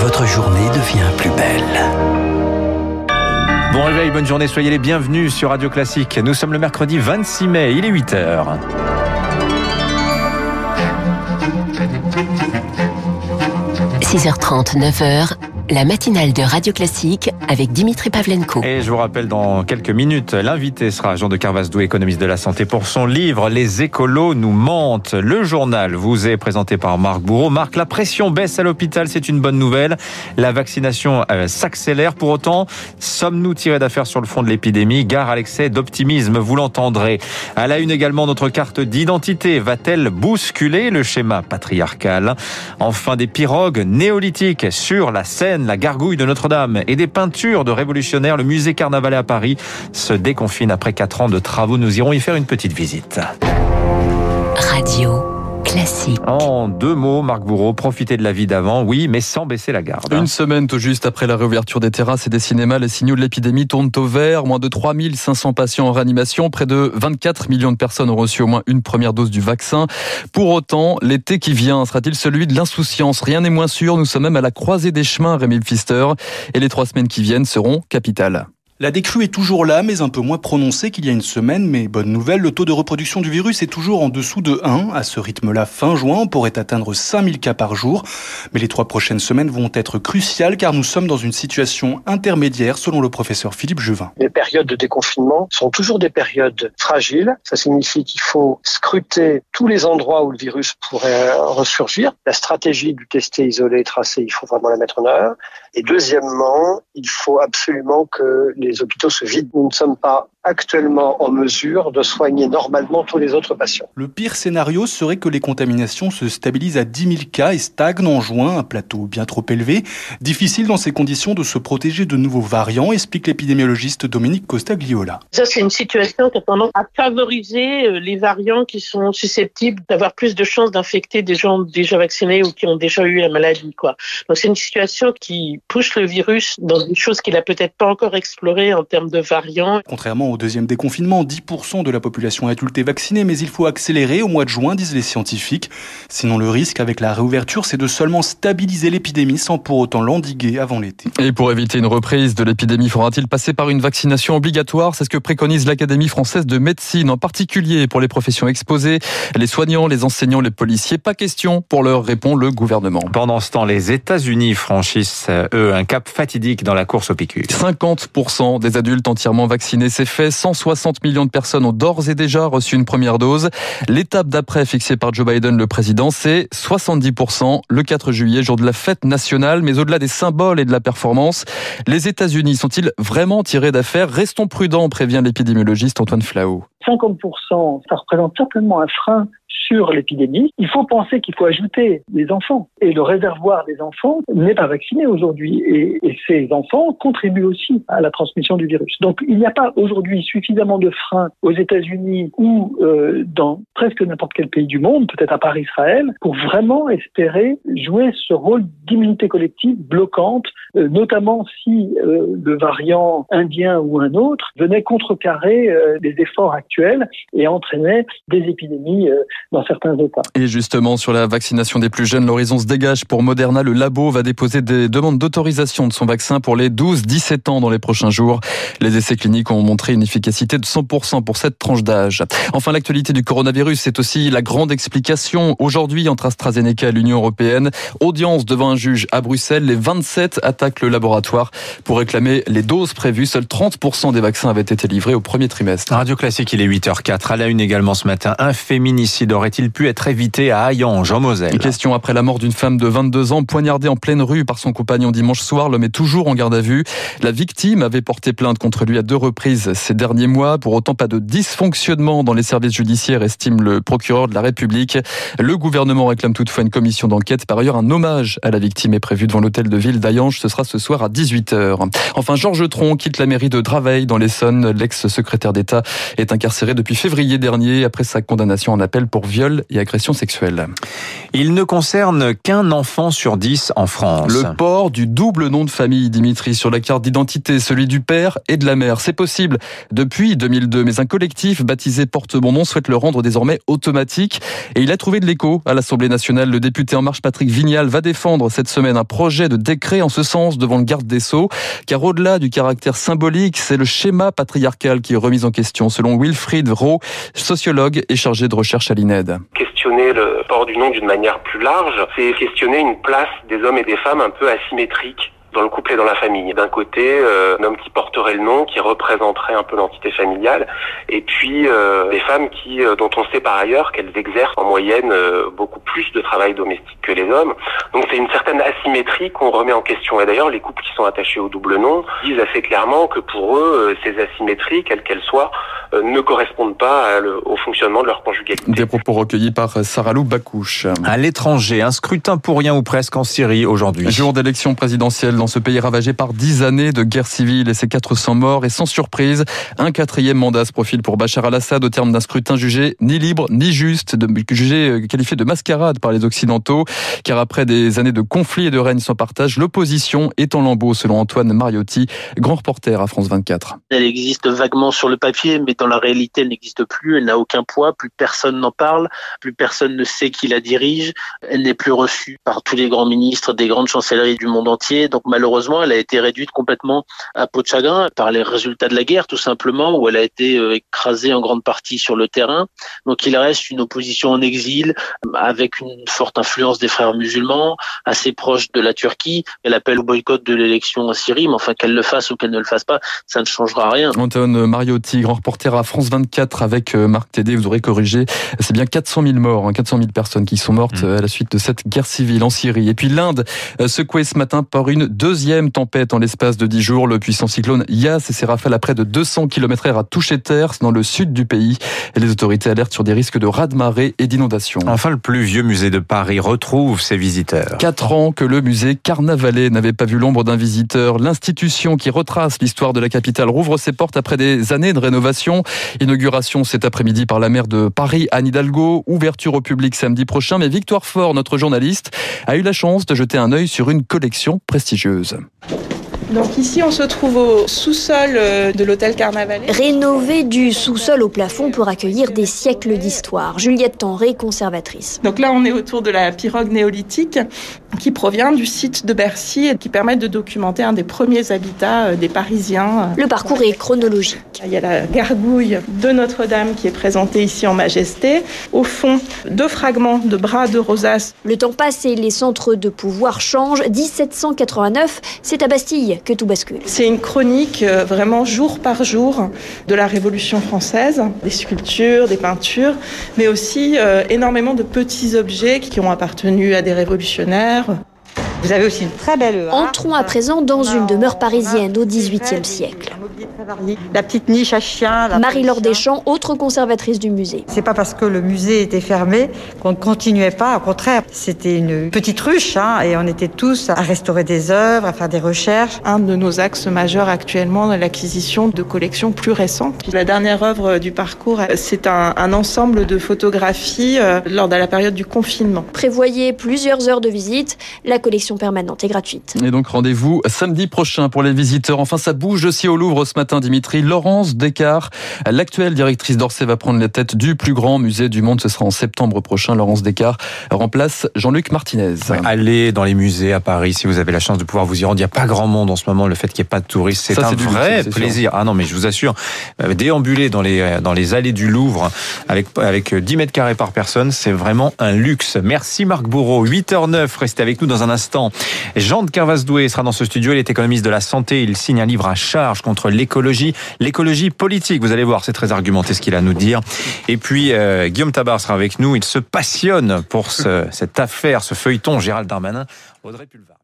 votre journée devient plus belle. Bon réveil, bonne journée, soyez les bienvenus sur Radio Classique. Nous sommes le mercredi 26 mai, il est 8h. – 6h30, 9h, la matinale de Radio Classique avec Dimitri Pavlenko. Et je vous rappelle dans quelques minutes, l'invité sera Jean de Carvasdou, économiste de la santé, pour son livre Les écolos nous mentent. Le journal vous est présenté par Marc Bourreau. Marc, la pression baisse à l'hôpital, c'est une bonne nouvelle. La vaccination euh, s'accélère. Pour autant, sommes-nous tirés d'affaire sur le fond de l'épidémie? Gare à l'excès d'optimisme, vous l'entendrez. À la une également, notre carte d'identité va-t-elle bousculer le schéma patriarcal? Enfin, des pirogues néolithiques sur la la gargouille de Notre-Dame et des peintures de révolutionnaires, le musée Carnavalet à Paris se déconfine après quatre ans de travaux. Nous irons y faire une petite visite. Radio. Classique. En deux mots, Marc Bourreau, profiter de la vie d'avant, oui, mais sans baisser la garde. Une semaine tout juste après la réouverture des terrasses et des cinémas, les signaux de l'épidémie tournent au vert. Moins de 3500 patients en réanimation, près de 24 millions de personnes ont reçu au moins une première dose du vaccin. Pour autant, l'été qui vient sera-t-il celui de l'insouciance? Rien n'est moins sûr. Nous sommes même à la croisée des chemins, Rémi Pfister, et les trois semaines qui viennent seront capitales. La décrue est toujours là, mais un peu moins prononcée qu'il y a une semaine. Mais bonne nouvelle, le taux de reproduction du virus est toujours en dessous de 1. À ce rythme-là, fin juin, on pourrait atteindre 5000 cas par jour. Mais les trois prochaines semaines vont être cruciales car nous sommes dans une situation intermédiaire, selon le professeur Philippe Juvin. Les périodes de déconfinement sont toujours des périodes fragiles. Ça signifie qu'il faut scruter tous les endroits où le virus pourrait ressurgir. La stratégie du tester, isolé, tracé, il faut vraiment la mettre en œuvre. Et deuxièmement, il faut absolument que les hôpitaux se vident. Nous ne sommes pas actuellement en mesure de soigner normalement tous les autres patients. Le pire scénario serait que les contaminations se stabilisent à 10 000 cas et stagnent en juin, un plateau bien trop élevé. Difficile dans ces conditions de se protéger de nouveaux variants, explique l'épidémiologiste Dominique Costa-Gliola. Ça, c'est une situation qui a tendance à favoriser euh, les variants qui sont susceptibles d'avoir plus de chances d'infecter des gens déjà vaccinés ou qui ont déjà eu la maladie. Quoi. Donc, c'est une situation qui pousse le virus dans des choses qu'il a peut-être pas encore explorées en termes de variants. Contrairement au deuxième déconfinement, 10% de la population adulte est vaccinée, mais il faut accélérer au mois de juin, disent les scientifiques. Sinon, le risque avec la réouverture, c'est de seulement stabiliser l'épidémie sans pour autant l'endiguer avant l'été. Et pour éviter une reprise de l'épidémie, faudra-t-il passer par une vaccination obligatoire? C'est ce que préconise l'Académie française de médecine, en particulier pour les professions exposées, les soignants, les enseignants, les policiers. Pas question pour leur répond le gouvernement. Pendant ce temps, les États-Unis franchissent, eux, un cap fatidique dans la course au PQ. 50% des adultes entièrement vaccinés, c'est fait. 160 millions de personnes ont d'ores et déjà reçu une première dose. L'étape d'après fixée par Joe Biden, le président, c'est 70% le 4 juillet, jour de la fête nationale. Mais au-delà des symboles et de la performance, les États-Unis sont-ils vraiment tirés d'affaire Restons prudents, prévient l'épidémiologiste Antoine Flau. 50%, ça représente certainement un frein sur l'épidémie, il faut penser qu'il faut ajouter des enfants. Et le réservoir des enfants n'est pas vacciné aujourd'hui. Et, ces enfants contribuent aussi à la transmission du virus. Donc il n'y a pas aujourd'hui suffisamment de freins aux États-Unis ou euh, dans presque n'importe quel pays du monde, peut-être à part Israël, pour vraiment espérer jouer ce rôle d'immunité collective bloquante, euh, notamment si euh, le variant indien ou un autre venait contrecarrer des efforts actuels et entraînait des épidémies dans certains États. Et justement, sur la vaccination des plus jeunes, l'horizon se dégage pour Moderna. Le labo va déposer des demandes d'autorisation de son vaccin pour les 12-17 ans dans les prochains jours. Les essais cliniques ont montré une efficacité de 100% pour cette tranche d'âge. Enfin, l'actualité du coronavirus, c'est aussi la grande explication aujourd'hui entre AstraZeneca et l'Union européenne. Audience devant un juge à Bruxelles. Les 27 attaquent le laboratoire pour réclamer les doses prévues. Seuls 30% des vaccins avaient été livrés au premier trimestre. Radio Classique, il est 8h04. À la une également ce matin, un féminicide aurait-il pu être évité à Hayange, en Moselle Question après la mort d'une femme de 22 ans poignardée en pleine rue par son compagnon dimanche soir. L'homme est toujours en garde à vue. La victime avait porté plainte contre lui à deux reprises ces derniers mois. Pour autant, pas de dysfonctionnement dans les services judiciaires, estime le procureur de la République. Le gouvernement réclame toutefois une commission d'enquête. Par ailleurs, un hommage à la victime est prévu devant l'hôtel de ville d'Hayange. Ce sera ce soir à 18h. Enfin, Georges Tron quitte la mairie de Draveil dans l'Essonne. L'ex-secrétaire d'État est incarcéré depuis février dernier après sa condamnation en appel pour viol et agressions sexuelles. Il ne concerne qu'un enfant sur dix en France. Le port du double nom de famille, Dimitri, sur la carte d'identité, celui du père et de la mère. C'est possible depuis 2002, mais un collectif baptisé Porte mon nom souhaite le rendre désormais automatique. Et il a trouvé de l'écho à l'Assemblée nationale. Le député En Marche, Patrick Vignal, va défendre cette semaine un projet de décret en ce sens devant le garde des Sceaux. Car au-delà du caractère symbolique, c'est le schéma patriarcal qui est remis en question, selon Wilfried Rowe, sociologue et chargé de recherche à questionner le port du nom d'une manière plus large, c'est questionner une place des hommes et des femmes un peu asymétrique dans le couple et dans la famille. D'un côté, euh, un homme qui porterait le nom, qui représenterait un peu l'entité familiale, et puis euh, des femmes qui, euh, dont on sait par ailleurs qu'elles exercent en moyenne beaucoup plus de travail domestique que les hommes. Donc c'est une certaine asymétrie qu'on remet en question. Et d'ailleurs, les couples qui sont attachés au double nom disent assez clairement que pour eux, ces asymétries, quelles qu'elles soient, euh, ne correspondent pas au fonctionnement de leur conjugalité. Des propos recueillis par Saralou Bakouche. À l'étranger, un scrutin pour rien ou presque en Syrie aujourd'hui. Jour d'élection présidentielle dans ce pays ravagé par dix années de guerre civile et ses 400 morts. Et sans surprise, un quatrième mandat se profile pour Bachar al-Assad au terme d'un scrutin jugé ni libre ni juste, jugé euh, qualifié de mascarade par les Occidentaux. Car après des années de conflits et de règne sans partage, l'opposition est en lambeaux selon Antoine Mariotti, grand reporter à France 24. Elle existe vaguement sur le papier, mais dans la réalité, elle n'existe plus, elle n'a aucun poids, plus personne n'en parle, plus personne ne sait qui la dirige, elle n'est plus reçue par tous les grands ministres des grandes chancelleries du monde entier. Malheureusement, elle a été réduite complètement à peau de chagrin par les résultats de la guerre, tout simplement, où elle a été euh, écrasée en grande partie sur le terrain. Donc il reste une opposition en exil avec une forte influence des frères musulmans, assez proche de la Turquie. Elle appelle au boycott de l'élection en Syrie, mais enfin qu'elle le fasse ou qu'elle ne le fasse pas, ça ne changera rien. Antoine Mariotti, grand reporter à France 24 avec euh, Marc Tédé, vous aurez corrigé, c'est bien 400 000 morts, 400 hein, 000 personnes qui sont mortes mmh. à la suite de cette guerre civile en Syrie. Et puis l'Inde, secouée ce matin par une deuxième tempête en l'espace de 10 jours. Le puissant cyclone Yas et ses rafales à près de 200 km heure a touché terre dans le sud du pays. Et les autorités alertent sur des risques de raz-de-marée et d'inondation. Enfin, le plus vieux musée de Paris retrouve ses visiteurs. Quatre ans que le musée Carnavalet n'avait pas vu l'ombre d'un visiteur. L'institution qui retrace l'histoire de la capitale rouvre ses portes après des années de rénovation. Inauguration cet après-midi par la maire de Paris, Anne Hidalgo. Ouverture au public samedi prochain. Mais Victoire Fort, notre journaliste, a eu la chance de jeter un œil sur une collection prestigieuse. Böse. Donc ici, on se trouve au sous-sol euh, de l'hôtel Carnavalet. Rénové du sous-sol au plafond pour accueillir des siècles d'histoire. Juliette Tenré, conservatrice. Donc là, on est autour de la pirogue néolithique qui provient du site de Bercy et qui permet de documenter un des premiers habitats euh, des Parisiens. Le parcours est chronologique. Il y a la gargouille de Notre-Dame qui est présentée ici en majesté. Au fond, deux fragments de bras de rosace. Le temps passe et les centres de pouvoir changent. 1789, c'est à Bastille C'est une chronique euh, vraiment jour par jour de la Révolution française, des sculptures, des peintures, mais aussi euh, énormément de petits objets qui ont appartenu à des révolutionnaires. Vous avez aussi une très belle Entrons à présent dans une demeure parisienne au XVIIIe siècle. La petite niche à chien. Marie-Laure Deschamps, autre conservatrice du musée. C'est pas parce que le musée était fermé qu'on ne continuait pas. Au contraire, c'était une petite ruche hein, et on était tous à restaurer des œuvres, à faire des recherches. Un de nos axes majeurs actuellement, l'acquisition de collections plus récentes. La dernière œuvre du parcours, c'est un, un, ensemble de photographies euh, lors de la période du confinement. Prévoyez plusieurs heures de visite. La collection permanente et gratuite. Et donc rendez-vous samedi prochain pour les visiteurs. Enfin, ça bouge aussi au Louvre ce matin, Dimitri. Laurence Descartes, l'actuelle directrice d'Orsay, va prendre la tête du plus grand musée du monde. Ce sera en septembre prochain. Laurence Descartes remplace Jean-Luc Martinez. allez dans les musées à Paris si vous avez la chance de pouvoir vous y rendre. Il n'y a pas grand monde en ce moment. Le fait qu'il n'y ait pas de touristes, c'est un vrai plaisir. Ah non, mais je vous assure, euh, déambuler dans les, euh, dans les allées du Louvre avec, avec 10 mètres carrés par personne, c'est vraiment un luxe. Merci Marc Bourreau. 8h09, restez avec nous dans un instant. Jean de Carvas-Doué sera dans ce studio. Il est économiste de la santé. Il signe un livre à charge contre l'écologie, l'écologie politique. Vous allez voir, c'est très argumenté ce qu'il a à nous dire. Et puis, euh, Guillaume Tabar sera avec nous. Il se passionne pour cette affaire, ce feuilleton Gérald Darmanin, Audrey Pulvar.